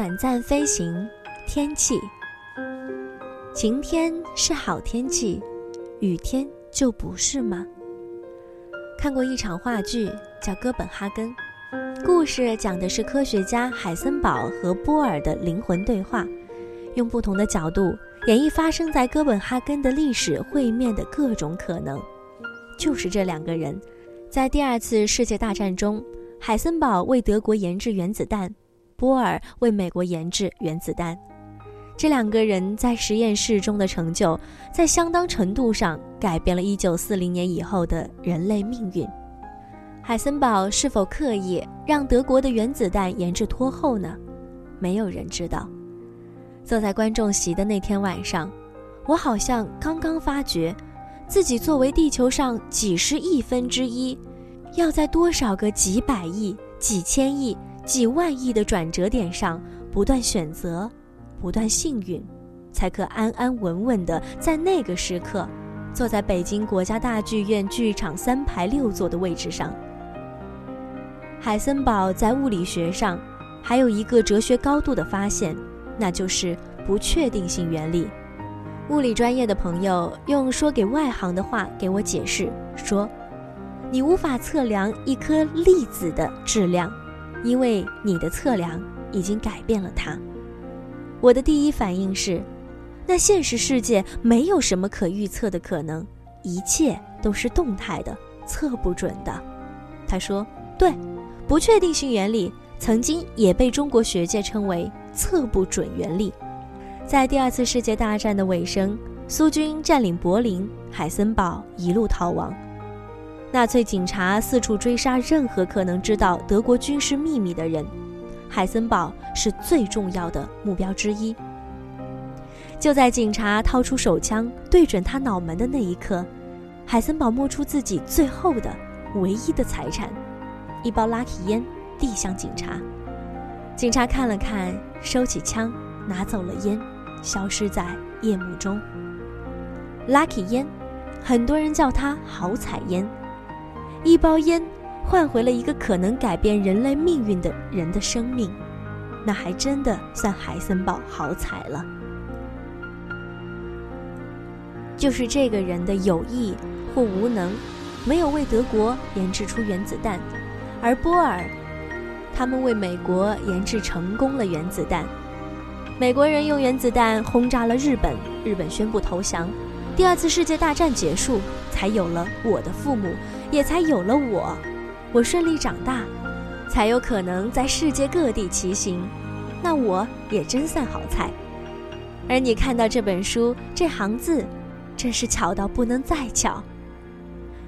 短暂飞行，天气。晴天是好天气，雨天就不是吗？看过一场话剧，叫《哥本哈根》，故事讲的是科学家海森堡和波尔的灵魂对话，用不同的角度演绎发生在哥本哈根的历史会面的各种可能。就是这两个人，在第二次世界大战中，海森堡为德国研制原子弹，波尔为美国研制原子弹。这两个人在实验室中的成就，在相当程度上改变了1940年以后的人类命运。海森堡是否刻意让德国的原子弹研制拖后呢？没有人知道。坐在观众席的那天晚上，我好像刚刚发觉，自己作为地球上几十亿分之一，要在多少个几百亿、几千亿、几万亿的转折点上不断选择。不断幸运，才可安安稳稳地在那个时刻，坐在北京国家大剧院剧场三排六座的位置上。海森堡在物理学上还有一个哲学高度的发现，那就是不确定性原理。物理专业的朋友用说给外行的话给我解释说：“你无法测量一颗粒子的质量，因为你的测量已经改变了它。”我的第一反应是，那现实世界没有什么可预测的可能，一切都是动态的、测不准的。他说：“对，不确定性原理曾经也被中国学界称为测不准原理。”在第二次世界大战的尾声，苏军占领柏林，海森堡一路逃亡，纳粹警察四处追杀任何可能知道德国军事秘密的人。海森堡是最重要的目标之一。就在警察掏出手枪对准他脑门的那一刻，海森堡摸出自己最后的、唯一的财产——一包 Lucky 烟，递向警察。警察看了看，收起枪，拿走了烟，消失在夜幕中。Lucky 烟，很多人叫它好彩烟，一包烟。换回了一个可能改变人类命运的人的生命，那还真的算海森堡好彩了。就是这个人的有意或无能，没有为德国研制出原子弹，而波尔，他们为美国研制成功了原子弹。美国人用原子弹轰炸了日本，日本宣布投降，第二次世界大战结束，才有了我的父母，也才有了我。我顺利长大，才有可能在世界各地骑行，那我也真算好彩。而你看到这本书这行字，真是巧到不能再巧。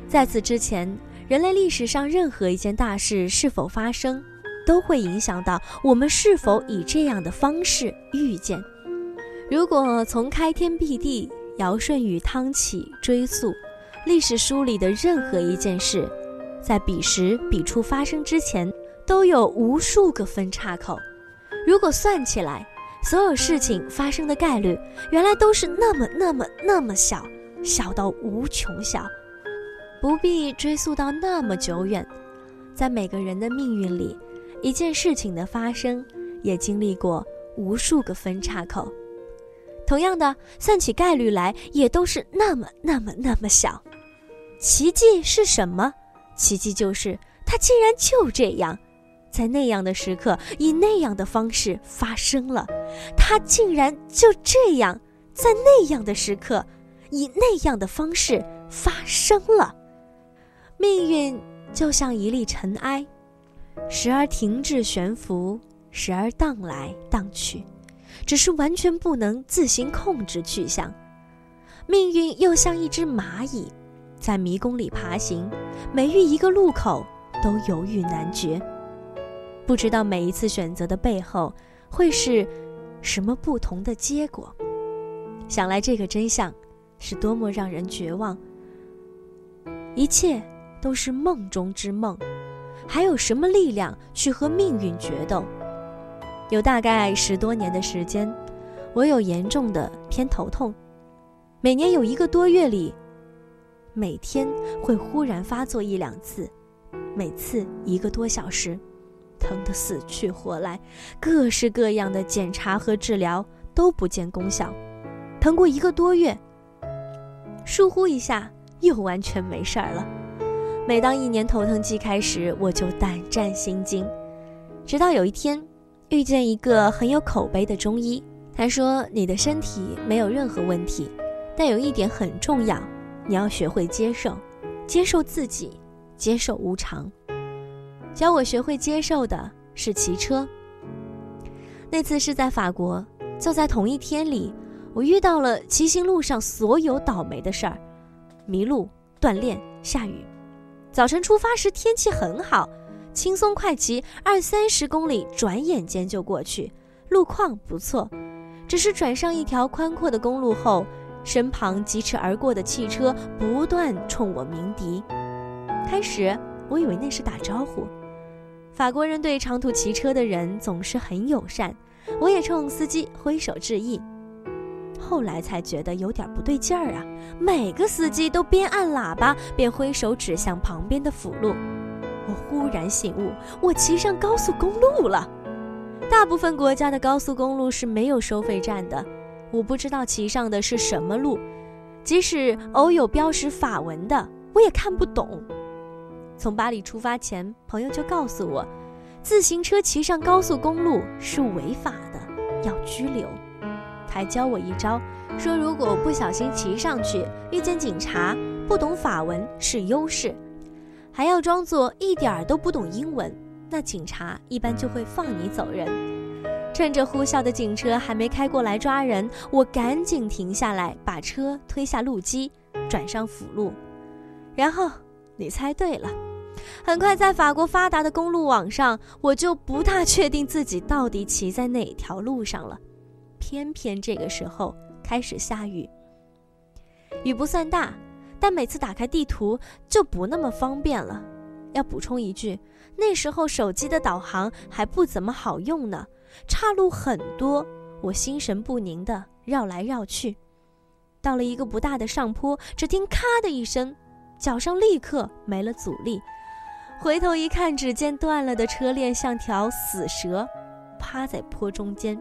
在此之前，人类历史上任何一件大事是否发生，都会影响到我们是否以这样的方式遇见。如果从开天辟地、尧舜禹汤起追溯，历史书里的任何一件事。在彼时彼处发生之前，都有无数个分叉口。如果算起来，所有事情发生的概率，原来都是那么那么那么小，小到无穷小。不必追溯到那么久远，在每个人的命运里，一件事情的发生，也经历过无数个分叉口。同样的，算起概率来，也都是那么那么那么小。奇迹是什么？奇迹就是，它竟然就这样，在那样的时刻，以那样的方式发生了。它竟然就这样，在那样的时刻，以那样的方式发生了。命运就像一粒尘埃，时而停滞悬浮，时而荡来荡去，只是完全不能自行控制去向。命运又像一只蚂蚁。在迷宫里爬行，每遇一个路口都犹豫难决，不知道每一次选择的背后会是什么不同的结果。想来这个真相是多么让人绝望！一切都是梦中之梦，还有什么力量去和命运决斗？有大概十多年的时间，我有严重的偏头痛，每年有一个多月里。每天会忽然发作一两次，每次一个多小时，疼得死去活来，各式各样的检查和治疗都不见功效，疼过一个多月，疏忽一下又完全没事儿了。每当一年头疼季开始，我就胆战心惊。直到有一天，遇见一个很有口碑的中医，他说：“你的身体没有任何问题，但有一点很重要，你要学会接受，接受自己，接受无常。”教我学会接受的是骑车。那次是在法国，就在同一天里，我遇到了骑行路上所有倒霉的事儿：迷路、锻炼、下雨。早晨出发时天气很好，轻松快骑二三十公里，转眼间就过去，路况不错。只是转上一条宽阔的公路后，身旁疾驰而过的汽车不断冲我鸣笛。开始我以为那是打招呼。法国人对长途骑车的人总是很友善，我也冲司机挥手致意。后来才觉得有点不对劲儿啊！每个司机都边按喇叭边挥手指向旁边的辅路。忽然醒悟，我骑上高速公路了。大部分国家的高速公路是没有收费站的，我不知道骑上的是什么路，即使偶有标识法文的，我也看不懂。从巴黎出发前，朋友就告诉我，自行车骑上高速公路是违法的，要拘留。还教我一招，说如果不小心骑上去，遇见警察，不懂法文是优势，还要装作一点儿都不懂英文，那警察一般就会放你走人。趁着呼啸的警车还没开过来抓人，我赶紧停下来，把车推下路基，转上辅路。然后你猜对了。很快，在法国发达的公路网上，我就不大确定自己到底骑在哪条路上了。偏偏这个时候开始下雨，雨不算大，但每次打开地图就不那么方便了。要补充一句，那时候手机的导航还不怎么好用呢，岔路很多，我心神不宁地绕来绕去。到了一个不大的上坡，只听“咔”的一声，脚上立刻没了阻力。回头一看，只见断了的车链像条死蛇，趴在坡中间。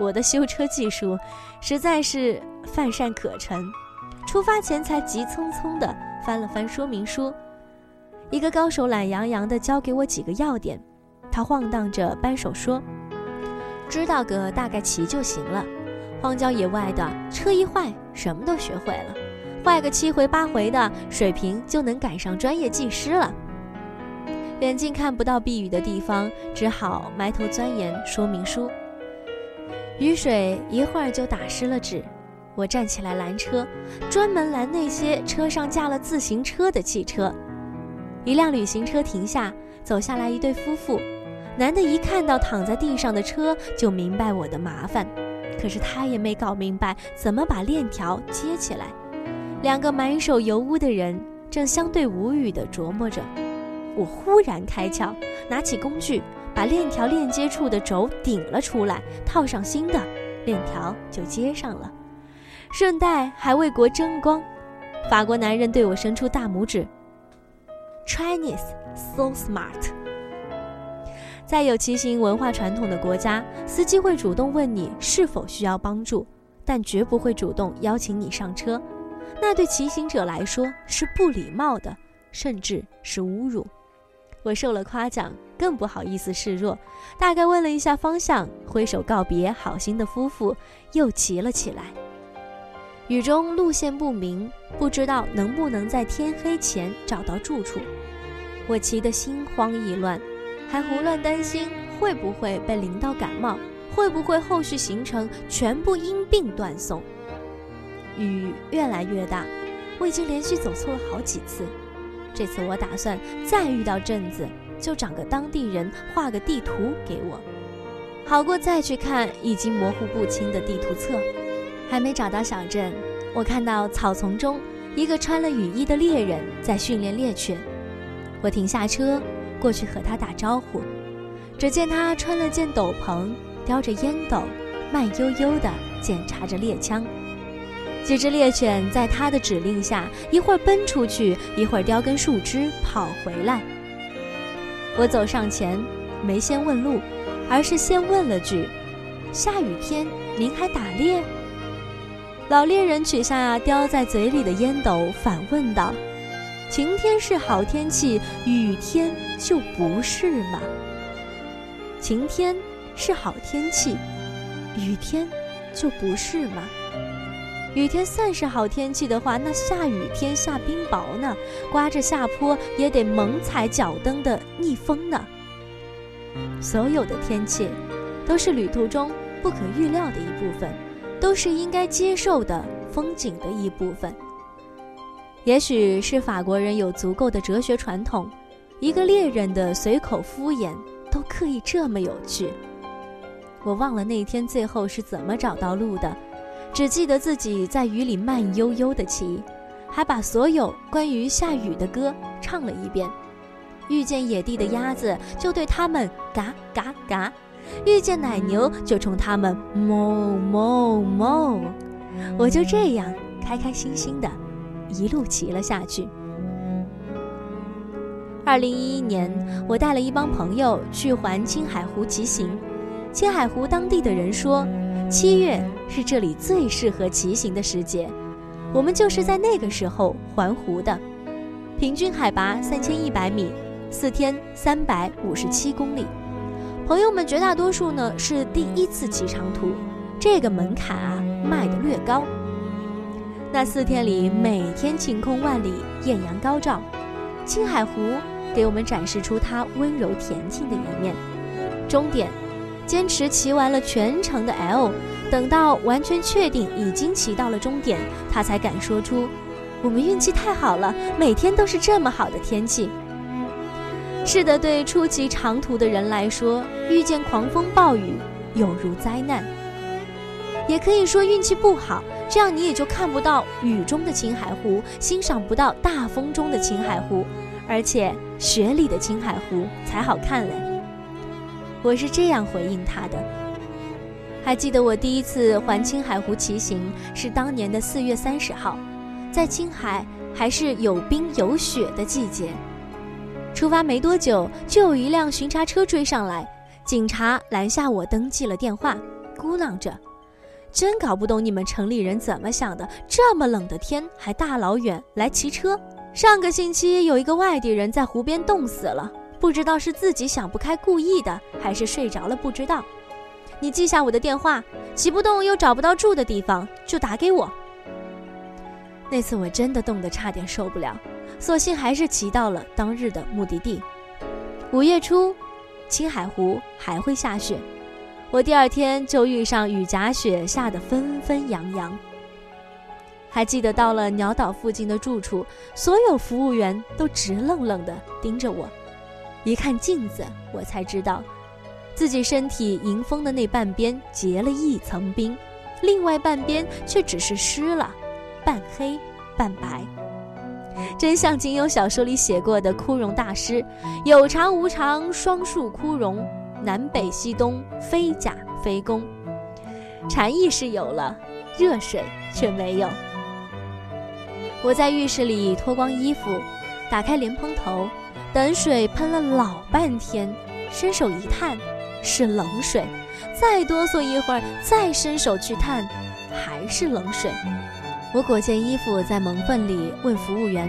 我的修车技术实在是乏善可陈，出发前才急匆匆地翻了翻说明书。一个高手懒洋洋地教给我几个要点，他晃荡着扳手说：“知道个大概骑就行了。荒郊野外的车一坏，什么都学会了；坏个七回八回的，水平就能赶上专业技师了。”远近看不到避雨的地方，只好埋头钻研说明书。雨水一会儿就打湿了纸，我站起来拦车，专门拦那些车上架了自行车的汽车。一辆旅行车停下，走下来一对夫妇。男的一看到躺在地上的车，就明白我的麻烦，可是他也没搞明白怎么把链条接起来。两个满手油污的人正相对无语地琢磨着。我忽然开窍，拿起工具，把链条链接处的轴顶了出来，套上新的链条就接上了，顺带还为国争光。法国男人对我伸出大拇指，Chinese so smart。在有骑行文化传统的国家，司机会主动问你是否需要帮助，但绝不会主动邀请你上车，那对骑行者来说是不礼貌的，甚至是侮辱。我受了夸奖，更不好意思示弱，大概问了一下方向，挥手告别好心的夫妇，又骑了起来。雨中路线不明，不知道能不能在天黑前找到住处。我骑得心慌意乱，还胡乱担心会不会被淋到感冒，会不会后续行程全部因病断送。雨越来越大，我已经连续走错了好几次。这次我打算再遇到镇子，就找个当地人画个地图给我，好过再去看已经模糊不清的地图册。还没找到小镇，我看到草丛中一个穿了雨衣的猎人在训练猎犬。我停下车，过去和他打招呼。只见他穿了件斗篷，叼着烟斗，慢悠悠地检查着猎枪。几只猎犬在他的指令下，一会儿奔出去，一会儿叼根树枝跑回来。我走上前，没先问路，而是先问了句：“下雨天您还打猎？”老猎人取下叼在嘴里的烟斗，反问道：“晴天是好天气，雨天就不是吗？”晴天是好天气，雨天就不是吗？雨天算是好天气的话，那下雨天下冰雹呢？刮着下坡也得猛踩脚蹬的逆风呢？所有的天气，都是旅途中不可预料的一部分，都是应该接受的风景的一部分。也许是法国人有足够的哲学传统，一个猎人的随口敷衍都刻意这么有趣。我忘了那天最后是怎么找到路的。只记得自己在雨里慢悠悠地骑，还把所有关于下雨的歌唱了一遍。遇见野地的鸭子，就对它们嘎嘎嘎；遇见奶牛，就冲它们哞哞哞。我就这样开开心心的，一路骑了下去。二零一一年，我带了一帮朋友去环青海湖骑行。青海湖当地的人说。七月是这里最适合骑行的时节，我们就是在那个时候环湖的。平均海拔三千一百米，四天三百五十七公里。朋友们绝大多数呢是第一次骑长途，这个门槛啊迈得略高。那四天里，每天晴空万里，艳阳高照，青海湖给我们展示出它温柔恬静的一面。终点。坚持骑完了全程的 L，等到完全确定已经骑到了终点，他才敢说出：“我们运气太好了，每天都是这么好的天气。”是的，对初骑长途的人来说，遇见狂风暴雨有如灾难。也可以说运气不好，这样你也就看不到雨中的青海湖，欣赏不到大风中的青海湖，而且雪里的青海湖才好看嘞。我是这样回应他的。还记得我第一次环青海湖骑行是当年的四月三十号，在青海还是有冰有雪的季节。出发没多久，就有一辆巡查车追上来，警察拦下我，登记了电话，咕囔着：“真搞不懂你们城里人怎么想的，这么冷的天还大老远来骑车。上个星期有一个外地人在湖边冻死了。”不知道是自己想不开故意的，还是睡着了不知道。你记下我的电话，骑不动又找不到住的地方就打给我。那次我真的冻得差点受不了，索性还是骑到了当日的目的地。五月初，青海湖还会下雪，我第二天就遇上雨夹雪，下得纷纷扬扬。还记得到了鸟岛附近的住处，所有服务员都直愣愣地盯着我。一看镜子，我才知道，自己身体迎风的那半边结了一层冰，另外半边却只是湿了，半黑半白。真像金庸小说里写过的枯荣大师：“有常无常双树枯荣，南北西东非甲非公。”禅意是有了，热水却没有。我在浴室里脱光衣服，打开莲蓬头。等水喷了老半天，伸手一探，是冷水。再哆嗦一会儿，再伸手去探，还是冷水。我裹件衣服在门缝里问服务员，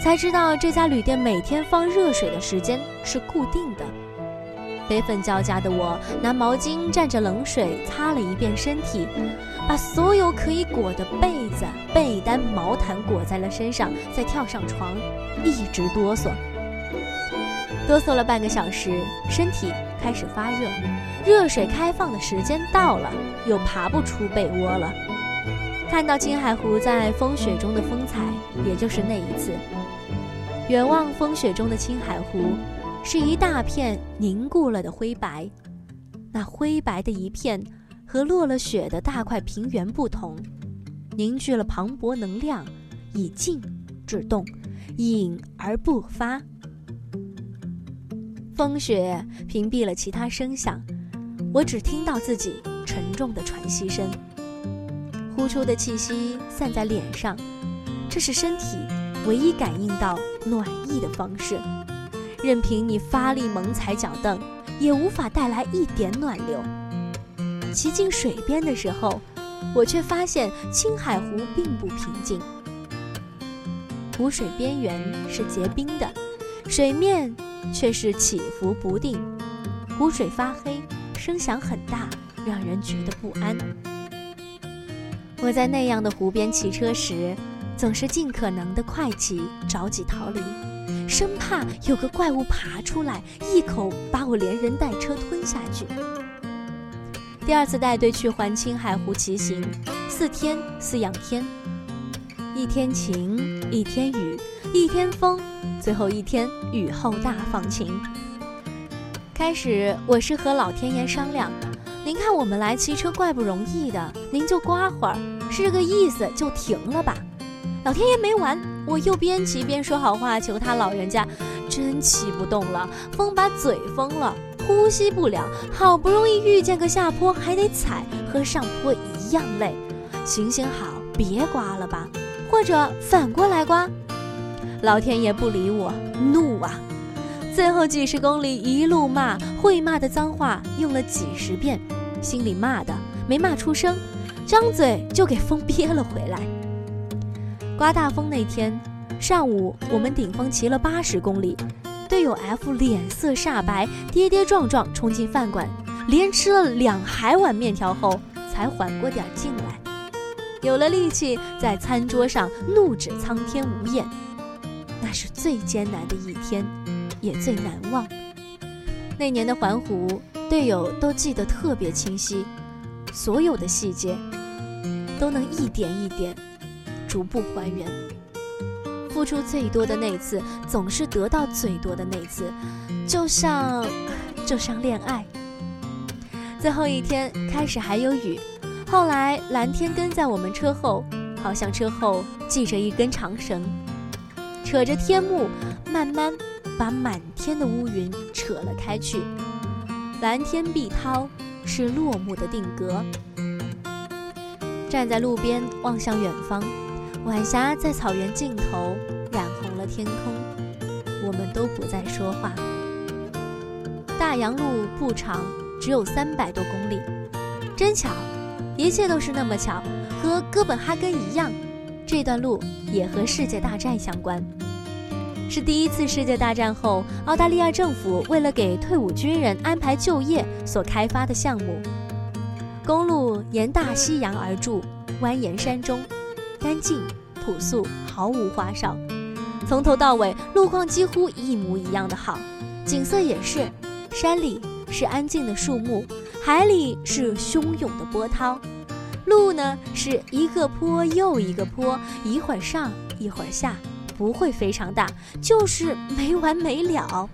才知道这家旅店每天放热水的时间是固定的。悲愤交加的我拿毛巾蘸着冷水擦了一遍身体，把所有可以裹的被子、被单、毛毯裹在了身上，再跳上床，一直哆嗦。哆嗦了半个小时，身体开始发热，热水开放的时间到了，又爬不出被窝了。看到青海湖在风雪中的风采，也就是那一次。远望风雪中的青海湖，是一大片凝固了的灰白。那灰白的一片，和落了雪的大块平原不同，凝聚了磅礴能量，以静制动，隐而不发。风雪屏蔽了其他声响，我只听到自己沉重的喘息声。呼出的气息散在脸上，这是身体唯一感应到暖意的方式。任凭你发力猛踩脚蹬，也无法带来一点暖流。骑进水边的时候，我却发现青海湖并不平静。湖水边缘是结冰的，水面却是起伏不定，湖水发黑，声响很大，让人觉得不安。我在那样的湖边骑车时，总是尽可能的快骑，着急逃离，生怕有个怪物爬出来，一口把我连人带车吞下去。第二次带队去环青海湖骑行，四天四仰天。一天晴，一天雨，一天风，最后一天雨后大放晴。开始我是和老天爷商量，您看我们来骑车怪不容易的，您就刮会儿，是个意思，就停了吧。老天爷没完，我又边骑边说好话，求他老人家，真骑不动了，风把嘴封了，呼吸不了，好不容易遇见个下坡，还得踩，和上坡一样累，行行好，别刮了吧。或者反过来刮，老天爷不理我，怒啊！最后几十公里一路骂，会骂的脏话用了几十遍，心里骂的没骂出声，张嘴就给风憋了回来。刮大风那天上午，我们顶风骑了八十公里，队友 F 脸色煞白，跌跌撞撞冲进饭馆，连吃了两海碗面条后，才缓过点劲来。有了力气，在餐桌上怒指苍天无眼，那是最艰难的一天，也最难忘。那年的环湖，队友都记得特别清晰，所有的细节都能一点一点逐步还原。付出最多的那次，总是得到最多的那次，就像就像恋爱。最后一天开始还有雨。后来蓝天跟在我们车后，好像车后系着一根长绳，扯着天幕，慢慢把满天的乌云扯了开去。蓝天碧涛是落幕的定格。站在路边望向远方，晚霞在草原尽头染红了天空。我们都不再说话。大洋路不长，只有三百多公里，真巧。一切都是那么巧，和哥本哈根一样，这段路也和世界大战相关。是第一次世界大战后，澳大利亚政府为了给退伍军人安排就业所开发的项目。公路沿大西洋而筑，蜿蜒山中，干净朴素，毫无花哨。从头到尾，路况几乎一模一样的好，景色也是，山里是安静的树木。海里是汹涌的波涛，路呢是一个坡又一个坡，一会儿上一会儿下，不会非常大，就是没完没了。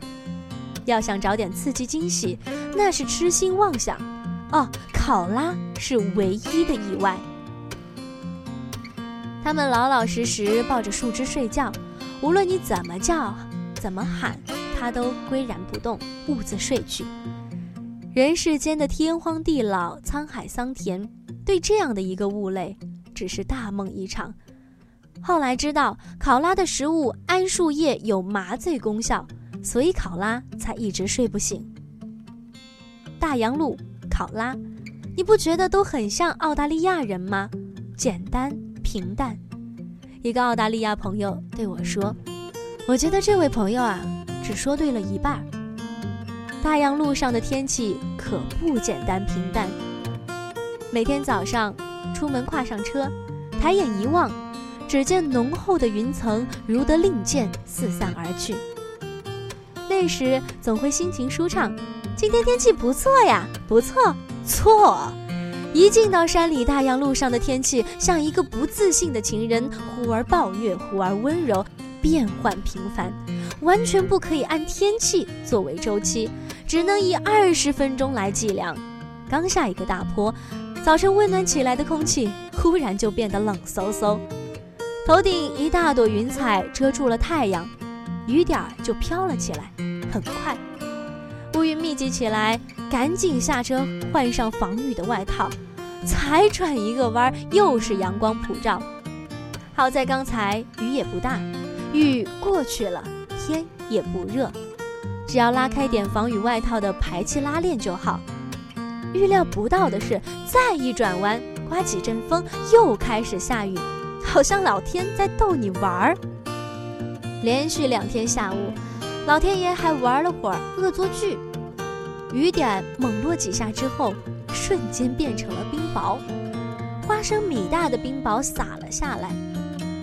要想找点刺激惊喜，那是痴心妄想。哦，考拉是唯一的意外。他们老老实实抱着树枝睡觉，无论你怎么叫，怎么喊，它都岿然不动，兀自睡去。人世间的天荒地老、沧海桑田，对这样的一个物类，只是大梦一场。后来知道考拉的食物桉树叶有麻醉功效，所以考拉才一直睡不醒。大洋路、考拉，你不觉得都很像澳大利亚人吗？简单平淡。一个澳大利亚朋友对我说：“我觉得这位朋友啊，只说对了一半。”大洋路上的天气可不简单平淡。每天早上出门跨上车，抬眼一望，只见浓厚的云层如得令箭四散而去。那时总会心情舒畅，今天天气不错呀，不错，错。一进到山里，大洋路上的天气像一个不自信的情人，忽而暴虐，忽而温柔，变幻频繁，完全不可以按天气作为周期。只能以二十分钟来计量。刚下一个大坡，早晨温暖起来的空气忽然就变得冷飕飕。头顶一大朵云彩遮住了太阳，雨点儿就飘了起来。很快，乌云密集起来，赶紧下车换上防雨的外套。才转一个弯，又是阳光普照。好在刚才雨也不大，雨过去了，天也不热。只要拉开点防雨外套的排气拉链就好。预料不到的是，再一转弯，刮起阵风，又开始下雨，好像老天在逗你玩儿。连续两天下午，老天爷还玩了会儿恶作剧，雨点猛落几下之后，瞬间变成了冰雹，花生米大的冰雹洒了下来，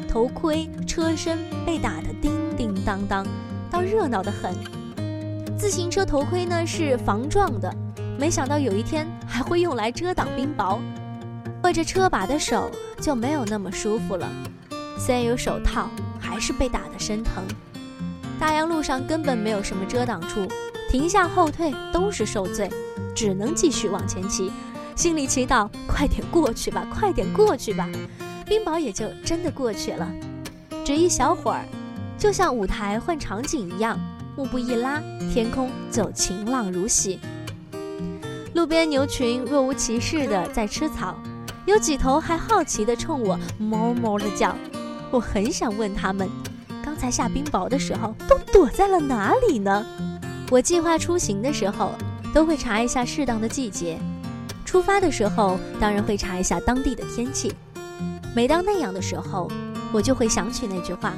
头盔、车身被打得叮叮当当，倒热闹得很。自行车头盔呢是防撞的。没想到有一天还会用来遮挡冰雹，握着车把的手就没有那么舒服了。虽然有手套，还是被打得生疼。大洋路上根本没有什么遮挡处，停下后退都是受罪，只能继续往前骑，心里祈祷快点过去吧，快点过去吧。冰雹也就真的过去了，只一小会儿，就像舞台换场景一样，幕布一拉，天空就晴朗如洗。路边牛群若无其事地在吃草，有几头还好奇地冲我哞哞地叫。我很想问他们，刚才下冰雹的时候都躲在了哪里呢？我计划出行的时候都会查一下适当的季节，出发的时候当然会查一下当地的天气。每当那样的时候，我就会想起那句话：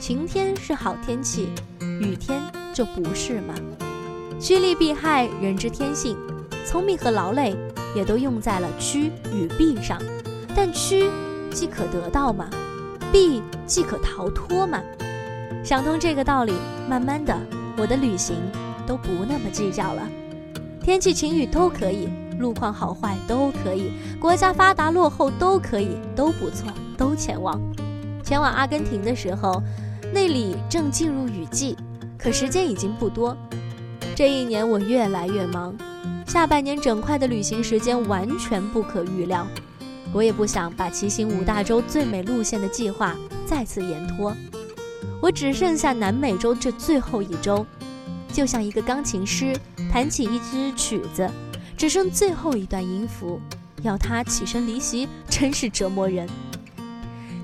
晴天是好天气，雨天就不是吗？趋利避害，人之天性。聪明和劳累也都用在了趋与避上，但趋即可得到嘛，避即可逃脱嘛。想通这个道理，慢慢的，我的旅行都不那么计较了。天气晴雨都可以，路况好坏都可以，国家发达落后都可以，都不错，都前往。前往阿根廷的时候，那里正进入雨季，可时间已经不多。这一年我越来越忙。下半年整块的旅行时间完全不可预料，我也不想把骑行五大洲最美路线的计划再次延拖。我只剩下南美洲这最后一周，就像一个钢琴师弹起一支曲子，只剩最后一段音符，要他起身离席，真是折磨人。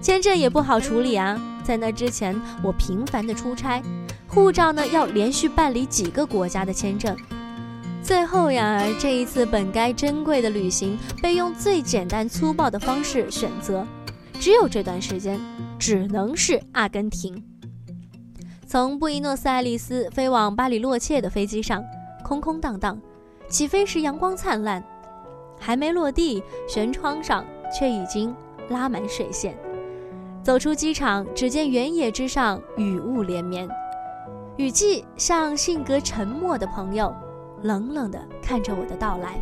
签证也不好处理啊，在那之前我频繁的出差，护照呢要连续办理几个国家的签证。最后呀，这一次本该珍贵的旅行被用最简单粗暴的方式选择，只有这段时间，只能是阿根廷。从布宜诺斯艾利斯飞往巴里洛切的飞机上，空空荡荡，起飞时阳光灿烂，还没落地，舷窗上却已经拉满水线。走出机场，只见原野之上雨雾连绵，雨季像性格沉默的朋友。冷冷地看着我的到来。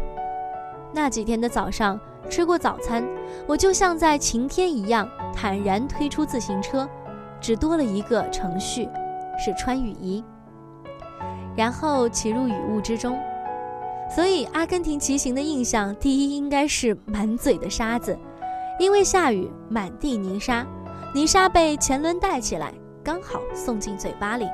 那几天的早上吃过早餐，我就像在晴天一样坦然推出自行车，只多了一个程序，是穿雨衣，然后骑入雨雾之中。所以阿根廷骑行的印象，第一应该是满嘴的沙子，因为下雨满地泥沙，泥沙被前轮带起来，刚好送进嘴巴里。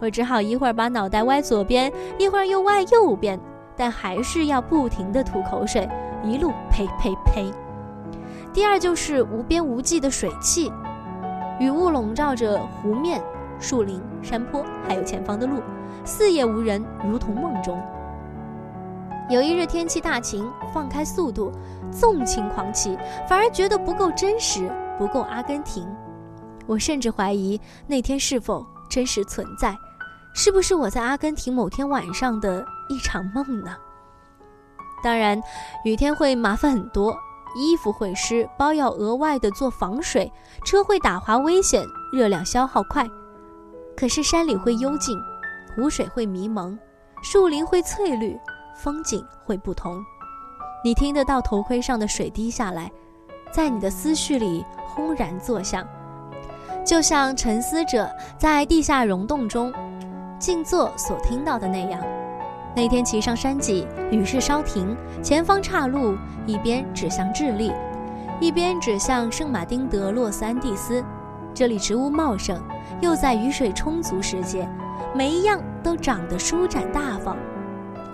我只好一会儿把脑袋歪左边，一会儿又歪右边，但还是要不停地吐口水，一路呸呸呸。第二就是无边无际的水汽，雨雾笼罩着湖面、树林、山坡，还有前方的路，四野无人，如同梦中。有一日天气大晴，放开速度，纵情狂骑，反而觉得不够真实，不够阿根廷。我甚至怀疑那天是否真实存在。是不是我在阿根廷某天晚上的一场梦呢？当然，雨天会麻烦很多，衣服会湿，包要额外的做防水，车会打滑危险，热量消耗快。可是山里会幽静，湖水会迷蒙，树林会翠绿，风景会不同。你听得到头盔上的水滴下来，在你的思绪里轰然作响，就像沉思者在地下溶洞中。静坐所听到的那样，那天骑上山脊，雨势稍停，前方岔路，一边指向智利，一边指向圣马丁德洛斯安蒂斯。这里植物茂盛，又在雨水充足时节，每一样都长得舒展大方。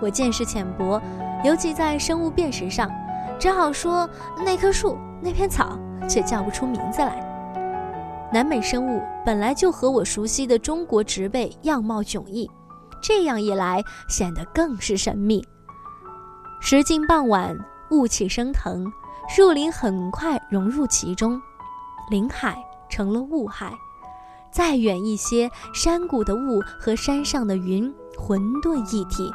我见识浅薄，尤其在生物辨识上，只好说那棵树、那片草，却叫不出名字来。南美生物本来就和我熟悉的中国植被样貌迥异，这样一来显得更是神秘。时近傍晚，雾气升腾，树林很快融入其中，林海成了雾海。再远一些，山谷的雾和山上的云混沌一体。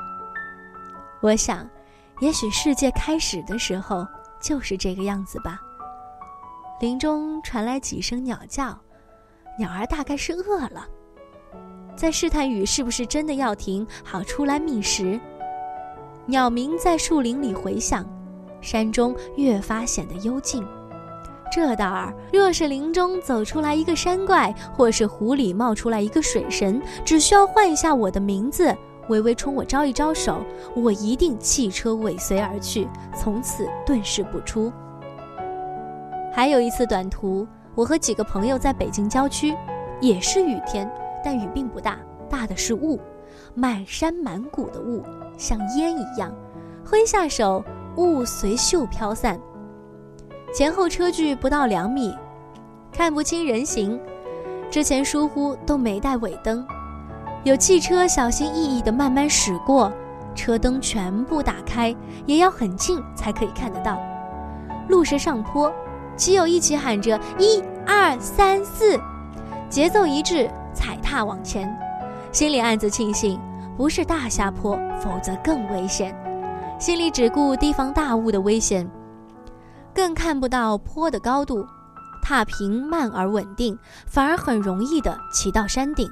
我想，也许世界开始的时候就是这个样子吧。林中传来几声鸟叫，鸟儿大概是饿了，在试探雨是不是真的要停，好出来觅食。鸟鸣在树林里回响，山中越发显得幽静。这道儿，若是林中走出来一个山怪，或是湖里冒出来一个水神，只需要唤一下我的名字，微微冲我招一招手，我一定弃车尾随而去，从此遁世不出。还有一次短途，我和几个朋友在北京郊区，也是雨天，但雨并不大，大的是雾，满山满谷的雾，像烟一样，挥下手，雾随袖飘散。前后车距不到两米，看不清人形。之前疏忽都没带尾灯，有汽车小心翼翼地慢慢驶过，车灯全部打开，也要很近才可以看得到。路是上坡，骑友一起喊着“一二三四”，节奏一致，踩踏往前。心里暗自庆幸，不是大下坡，否则更危险。心里只顾提防大雾的危险。更看不到坡的高度，踏平慢而稳定，反而很容易的骑到山顶。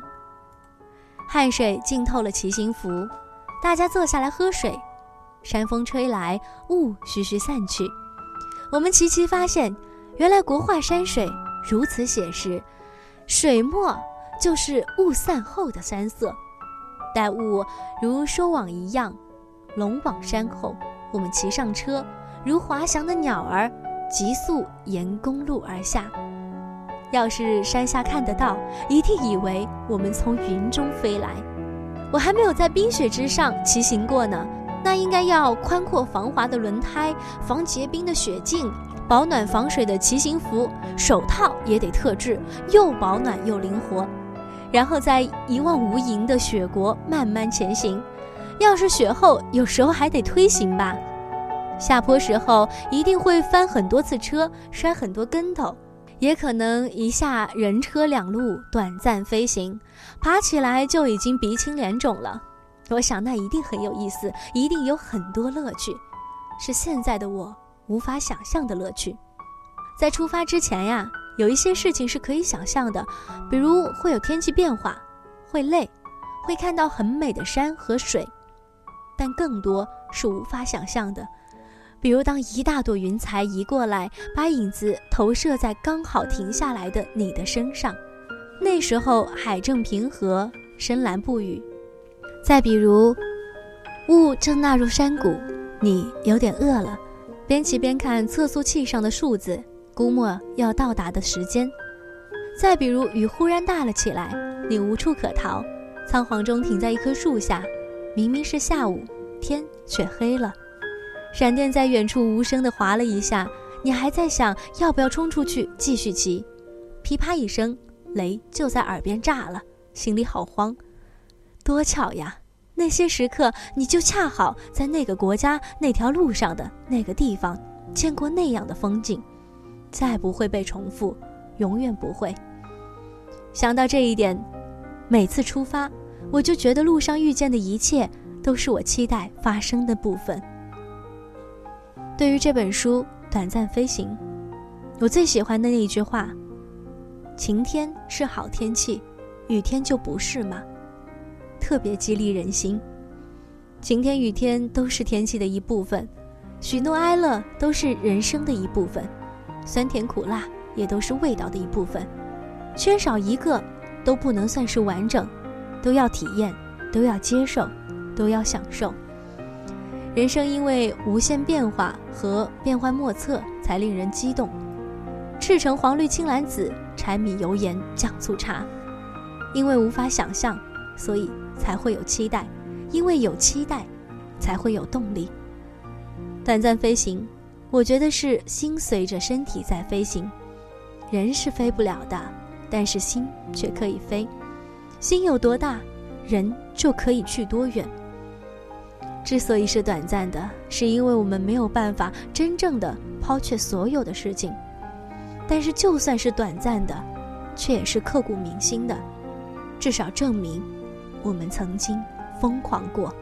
汗水浸透了骑行服，大家坐下来喝水。山风吹来，雾徐徐散去。我们齐齐发现，原来国画山水如此写实，水墨就是雾散后的山色。待雾如收网一样笼网山后，我们骑上车。如滑翔的鸟儿，急速沿公路而下。要是山下看得到，一定以为我们从云中飞来。我还没有在冰雪之上骑行过呢，那应该要宽阔防滑的轮胎、防结冰的雪镜、保暖防水的骑行服、手套也得特制，又保暖又灵活。然后在一望无垠的雪国慢慢前行。要是雪厚，有时候还得推行吧。下坡时候一定会翻很多次车，摔很多跟头，也可能一下人车两路短暂飞行，爬起来就已经鼻青脸肿了。我想那一定很有意思，一定有很多乐趣，是现在的我无法想象的乐趣。在出发之前呀，有一些事情是可以想象的，比如会有天气变化，会累，会看到很美的山和水，但更多是无法想象的。比如，当一大朵云彩移过来，把影子投射在刚好停下来的你的身上，那时候海正平和，深蓝不语。再比如，雾正纳入山谷，你有点饿了，边骑边看测速器上的数字，估摸要到达的时间。再比如，雨忽然大了起来，你无处可逃，仓皇中停在一棵树下，明明是下午，天却黑了。闪电在远处无声地划了一下，你还在想要不要冲出去继续骑？噼啪一声，雷就在耳边炸了，心里好慌。多巧呀！那些时刻，你就恰好在那个国家那条路上的那个地方见过那样的风景，再不会被重复，永远不会。想到这一点，每次出发，我就觉得路上遇见的一切都是我期待发生的部分。对于这本书《短暂飞行》，我最喜欢的那一句话：“晴天是好天气，雨天就不是吗？”特别激励人心。晴天、雨天都是天气的一部分，喜怒哀乐都是人生的一部分，酸甜苦辣也都是味道的一部分，缺少一个都不能算是完整，都要体验，都要接受，都要享受。人生因为无限变化和变幻莫测，才令人激动。赤橙黄绿青蓝紫，柴米油盐酱醋茶。因为无法想象，所以才会有期待；因为有期待，才会有动力。短暂飞行，我觉得是心随着身体在飞行。人是飞不了的，但是心却可以飞。心有多大，人就可以去多远。之所以是短暂的，是因为我们没有办法真正的抛却所有的事情。但是就算是短暂的，却也是刻骨铭心的，至少证明我们曾经疯狂过。